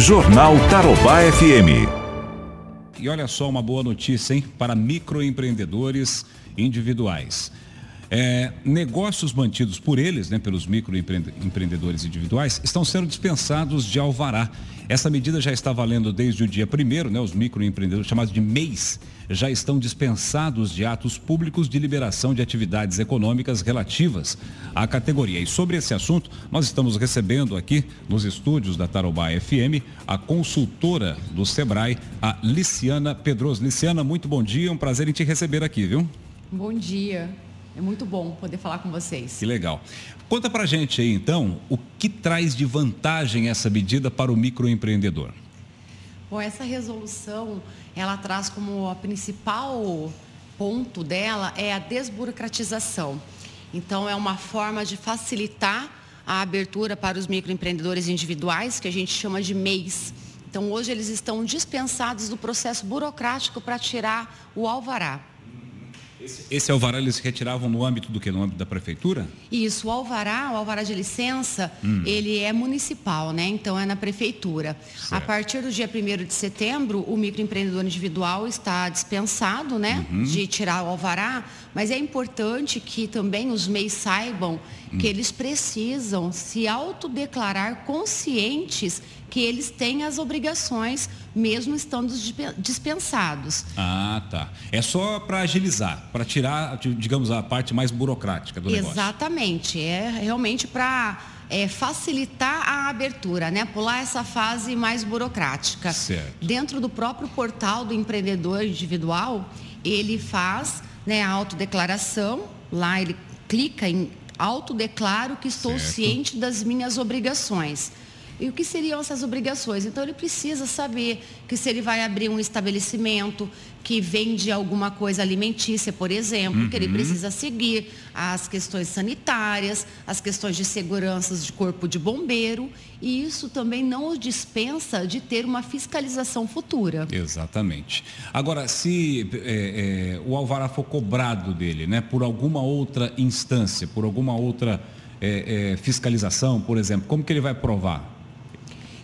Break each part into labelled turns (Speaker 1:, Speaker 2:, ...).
Speaker 1: Jornal Tarobá FM.
Speaker 2: E olha só uma boa notícia, hein? Para microempreendedores individuais. É, negócios mantidos por eles, né, pelos microempreendedores individuais, estão sendo dispensados de alvará. Essa medida já está valendo desde o dia primeiro, né, os microempreendedores chamados de mês já estão dispensados de atos públicos de liberação de atividades econômicas relativas à categoria. E sobre esse assunto, nós estamos recebendo aqui nos estúdios da Tarobá FM a consultora do Sebrae, a Liciana Pedroso. Liciana, muito bom dia, um prazer em te receber aqui, viu?
Speaker 3: Bom dia. É muito bom poder falar com vocês.
Speaker 2: Que legal. Conta pra gente aí, então, o que traz de vantagem essa medida para o microempreendedor?
Speaker 3: Bom, essa resolução, ela traz como a principal ponto dela é a desburocratização. Então, é uma forma de facilitar a abertura para os microempreendedores individuais, que a gente chama de MEIs. Então, hoje eles estão dispensados do processo burocrático para tirar o alvará.
Speaker 2: Esse, esse alvará eles retiravam no âmbito do que? No âmbito da prefeitura?
Speaker 3: Isso, o alvará, o alvará de licença, hum. ele é municipal, né? Então é na prefeitura. Certo. A partir do dia 1 de setembro, o microempreendedor individual está dispensado, né? Uhum. De tirar o alvará, mas é importante que também os MEIs saibam hum. que eles precisam se autodeclarar conscientes que eles têm as obrigações, mesmo estando dispensados.
Speaker 2: Ah, tá. É só para agilizar, para tirar, digamos, a parte mais burocrática do
Speaker 3: negócio. Exatamente. É realmente para é, facilitar a abertura, né? Pular essa fase mais burocrática.
Speaker 2: Certo.
Speaker 3: Dentro do próprio portal do empreendedor individual, ele faz né, a autodeclaração, lá ele clica em autodeclaro que estou certo. ciente das minhas obrigações. E o que seriam essas obrigações? Então ele precisa saber que se ele vai abrir um estabelecimento que vende alguma coisa alimentícia, por exemplo, uhum. que ele uhum. precisa seguir as questões sanitárias, as questões de segurança de corpo de bombeiro, e isso também não o dispensa de ter uma fiscalização futura.
Speaker 2: Exatamente. Agora, se é, é, o alvará for cobrado dele, né, por alguma outra instância, por alguma outra é, fiscalização, por exemplo, como que ele vai provar?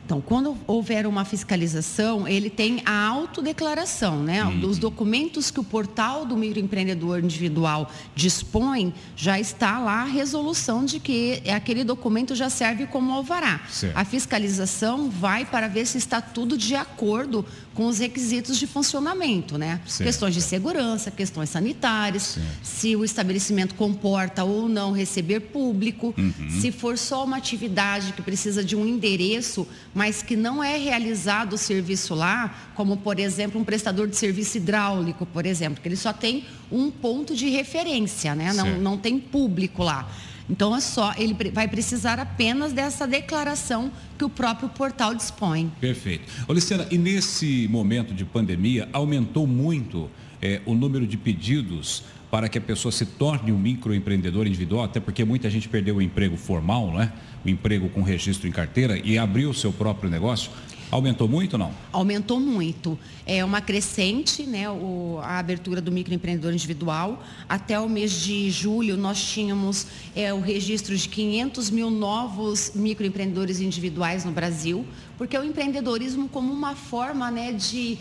Speaker 3: Então, quando houver uma fiscalização, ele tem a autodeclaração, né? Uhum. Os documentos que o portal do microempreendedor individual dispõe, já está lá a resolução de que aquele documento já serve como alvará. Certo. A fiscalização vai para ver se está tudo de acordo com os requisitos de funcionamento, né? Certo. Questões de segurança, questões sanitárias, certo. se o estabelecimento comporta ou não receber público, uhum. se for só uma atividade que precisa de um endereço mas que não é realizado o serviço lá, como por exemplo um prestador de serviço hidráulico, por exemplo, que ele só tem um ponto de referência, né? Não, não tem público lá. Então é só, ele vai precisar apenas dessa declaração que o próprio portal dispõe.
Speaker 2: Perfeito. Ô, Luciana, e nesse momento de pandemia, aumentou muito é, o número de pedidos para que a pessoa se torne um microempreendedor individual, até porque muita gente perdeu o emprego formal, né? o emprego com registro em carteira e abriu o seu próprio negócio. Aumentou muito ou não?
Speaker 3: Aumentou muito. É uma crescente, né, o, a abertura do microempreendedor individual. Até o mês de julho, nós tínhamos é, o registro de 500 mil novos microempreendedores individuais no Brasil, porque o empreendedorismo como uma forma né, de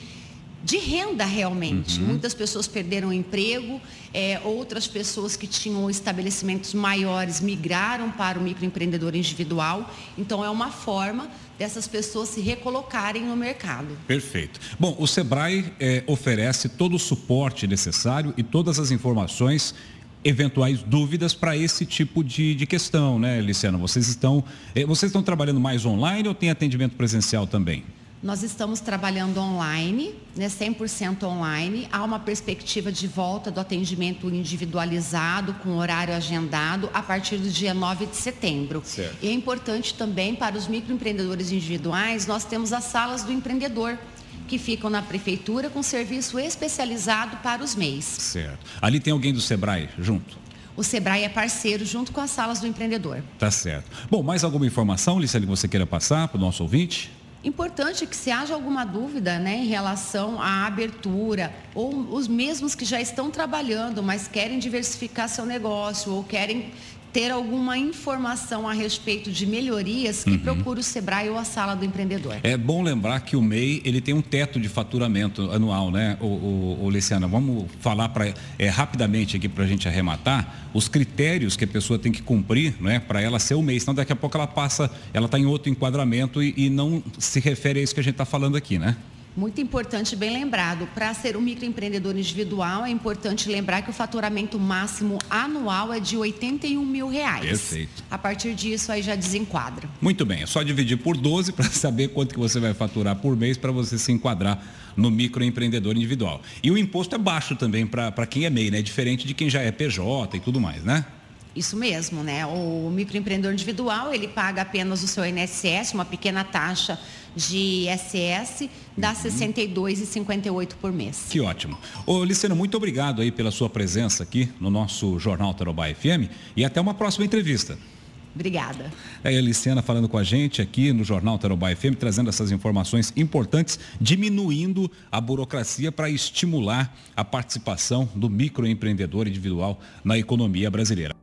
Speaker 3: de renda realmente. Uhum. Muitas pessoas perderam o emprego, é, outras pessoas que tinham estabelecimentos maiores migraram para o microempreendedor individual. Então é uma forma dessas pessoas se recolocarem no mercado.
Speaker 2: Perfeito. Bom, o Sebrae é, oferece todo o suporte necessário e todas as informações eventuais dúvidas para esse tipo de, de questão, né, Luciano? Vocês estão, é, vocês estão trabalhando mais online ou tem atendimento presencial também?
Speaker 3: Nós estamos trabalhando online, né, 100% online. Há uma perspectiva de volta do atendimento individualizado, com horário agendado, a partir do dia 9 de setembro. Certo. E é importante também para os microempreendedores individuais, nós temos as salas do empreendedor que ficam na prefeitura com serviço especializado para os MEIs.
Speaker 2: Certo. Ali tem alguém do Sebrae junto?
Speaker 3: O Sebrae é parceiro junto com as salas do empreendedor.
Speaker 2: Tá certo. Bom, mais alguma informação, Licele, que você queira passar para o nosso ouvinte?
Speaker 3: Importante que se haja alguma dúvida né, em relação à abertura, ou os mesmos que já estão trabalhando, mas querem diversificar seu negócio, ou querem ter alguma informação a respeito de melhorias, que uhum. procure o Sebrae ou a sala do empreendedor.
Speaker 2: É bom lembrar que o MEI ele tem um teto de faturamento anual, né, o, o, o Luciana? Vamos falar pra, é, rapidamente aqui para a gente arrematar os critérios que a pessoa tem que cumprir né, para ela ser o MEI, senão daqui a pouco ela passa, ela está em outro enquadramento e, e não se refere a isso que a gente está falando aqui, né?
Speaker 3: Muito importante, bem lembrado. Para ser um microempreendedor individual, é importante lembrar que o faturamento máximo anual é de 81 mil reais.
Speaker 2: Perfeito.
Speaker 3: A partir disso, aí já desenquadra.
Speaker 2: Muito bem, é só dividir por 12 para saber quanto que você vai faturar por mês para você se enquadrar no microempreendedor individual. E o imposto é baixo também para quem é MEI, né? Diferente de quem já é PJ e tudo mais, né?
Speaker 3: Isso mesmo, né? O microempreendedor individual, ele paga apenas o seu INSS, uma pequena taxa de ISS, dá uhum. 62,58 por mês.
Speaker 2: Que ótimo. Ô, Licena, muito obrigado aí pela sua presença aqui no nosso Jornal Tarobá FM e até uma próxima entrevista.
Speaker 3: Obrigada.
Speaker 2: É a Licena falando com a gente aqui no Jornal Tarobá FM, trazendo essas informações importantes, diminuindo a burocracia para estimular a participação do microempreendedor individual na economia brasileira.